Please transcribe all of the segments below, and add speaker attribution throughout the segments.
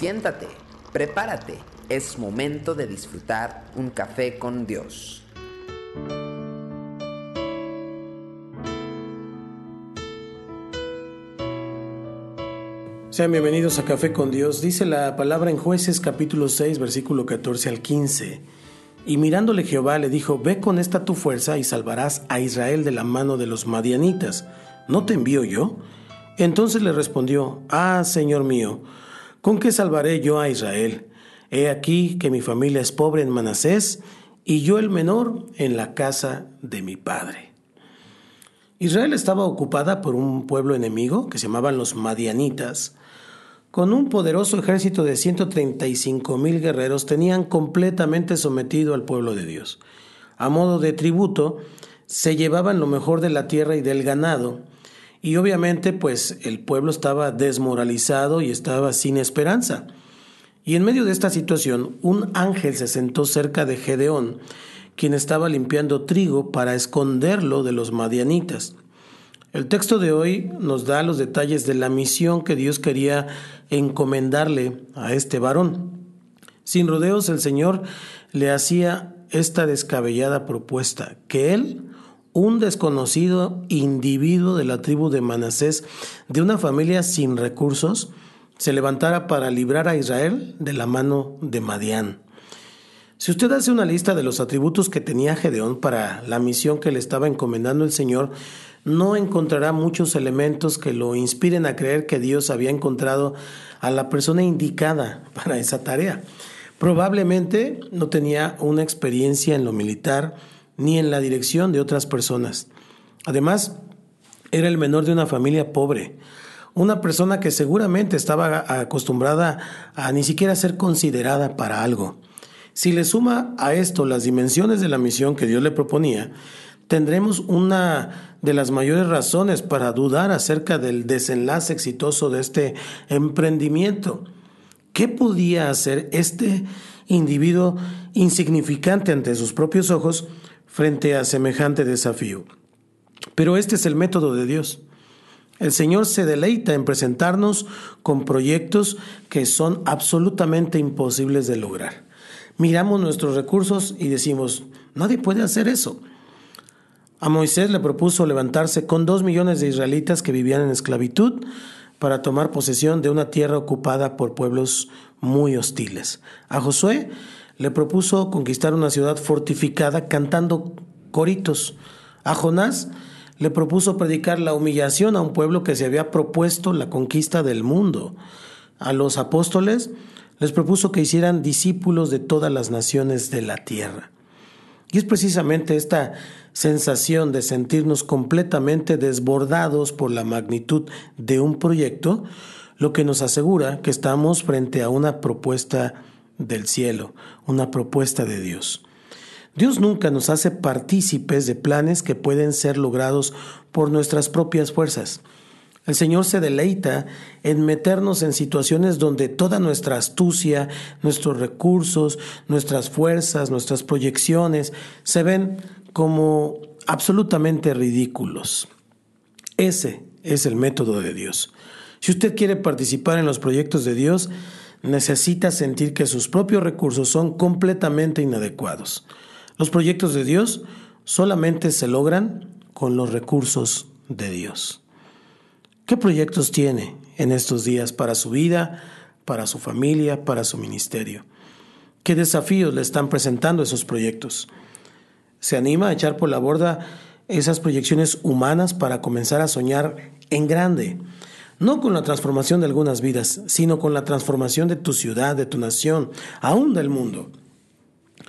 Speaker 1: Siéntate, prepárate, es momento de disfrutar un café con Dios.
Speaker 2: Sean bienvenidos a Café con Dios. Dice la palabra en jueces capítulo 6 versículo 14 al 15. Y mirándole Jehová le dijo, Ve con esta tu fuerza y salvarás a Israel de la mano de los madianitas. ¿No te envío yo? Entonces le respondió, Ah, Señor mío, ¿con qué salvaré yo a Israel? He aquí que mi familia es pobre en Manasés y yo el menor en la casa de mi padre. Israel estaba ocupada por un pueblo enemigo que se llamaban los Madianitas. Con un poderoso ejército de 135 mil guerreros tenían completamente sometido al pueblo de Dios. A modo de tributo, se llevaban lo mejor de la tierra y del ganado, y obviamente pues el pueblo estaba desmoralizado y estaba sin esperanza. Y en medio de esta situación, un ángel se sentó cerca de Gedeón, quien estaba limpiando trigo para esconderlo de los madianitas. El texto de hoy nos da los detalles de la misión que Dios quería encomendarle a este varón. Sin rodeos el Señor le hacía esta descabellada propuesta, que él, un desconocido individuo de la tribu de Manasés, de una familia sin recursos, se levantara para librar a Israel de la mano de Madián. Si usted hace una lista de los atributos que tenía Gedeón para la misión que le estaba encomendando el Señor, no encontrará muchos elementos que lo inspiren a creer que Dios había encontrado a la persona indicada para esa tarea. Probablemente no tenía una experiencia en lo militar ni en la dirección de otras personas. Además, era el menor de una familia pobre una persona que seguramente estaba acostumbrada a ni siquiera ser considerada para algo. Si le suma a esto las dimensiones de la misión que Dios le proponía, tendremos una de las mayores razones para dudar acerca del desenlace exitoso de este emprendimiento. ¿Qué podía hacer este individuo insignificante ante sus propios ojos frente a semejante desafío? Pero este es el método de Dios. El Señor se deleita en presentarnos con proyectos que son absolutamente imposibles de lograr. Miramos nuestros recursos y decimos, nadie puede hacer eso. A Moisés le propuso levantarse con dos millones de israelitas que vivían en esclavitud para tomar posesión de una tierra ocupada por pueblos muy hostiles. A Josué le propuso conquistar una ciudad fortificada cantando coritos. A Jonás le propuso predicar la humillación a un pueblo que se había propuesto la conquista del mundo. A los apóstoles les propuso que hicieran discípulos de todas las naciones de la tierra. Y es precisamente esta sensación de sentirnos completamente desbordados por la magnitud de un proyecto lo que nos asegura que estamos frente a una propuesta del cielo, una propuesta de Dios. Dios nunca nos hace partícipes de planes que pueden ser logrados por nuestras propias fuerzas. El Señor se deleita en meternos en situaciones donde toda nuestra astucia, nuestros recursos, nuestras fuerzas, nuestras proyecciones se ven como absolutamente ridículos. Ese es el método de Dios. Si usted quiere participar en los proyectos de Dios, necesita sentir que sus propios recursos son completamente inadecuados. Los proyectos de Dios solamente se logran con los recursos de Dios. ¿Qué proyectos tiene en estos días para su vida, para su familia, para su ministerio? ¿Qué desafíos le están presentando esos proyectos? ¿Se anima a echar por la borda esas proyecciones humanas para comenzar a soñar en grande? No con la transformación de algunas vidas, sino con la transformación de tu ciudad, de tu nación, aún del mundo.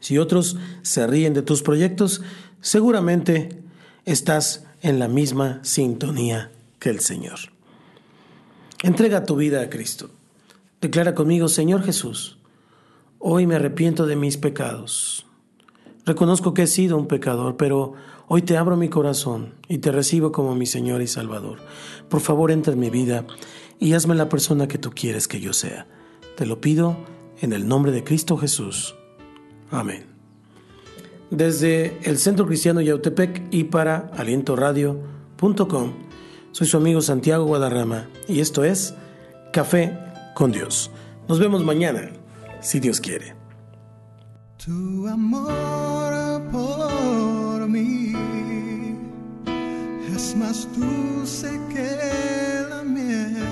Speaker 2: Si otros se ríen de tus proyectos, seguramente estás en la misma sintonía que el Señor. Entrega tu vida a Cristo. Declara conmigo, Señor Jesús, hoy me arrepiento de mis pecados. Reconozco que he sido un pecador, pero hoy te abro mi corazón y te recibo como mi Señor y Salvador. Por favor, entra en mi vida y hazme la persona que tú quieres que yo sea. Te lo pido en el nombre de Cristo Jesús. Amén. Desde el Centro Cristiano Yautepec y para alientoradio.com, soy su amigo Santiago Guadarrama y esto es Café con Dios. Nos vemos mañana, si Dios quiere.
Speaker 3: Tu amor por mí. Es más dulce que la miel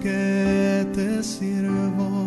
Speaker 3: que te sirvo,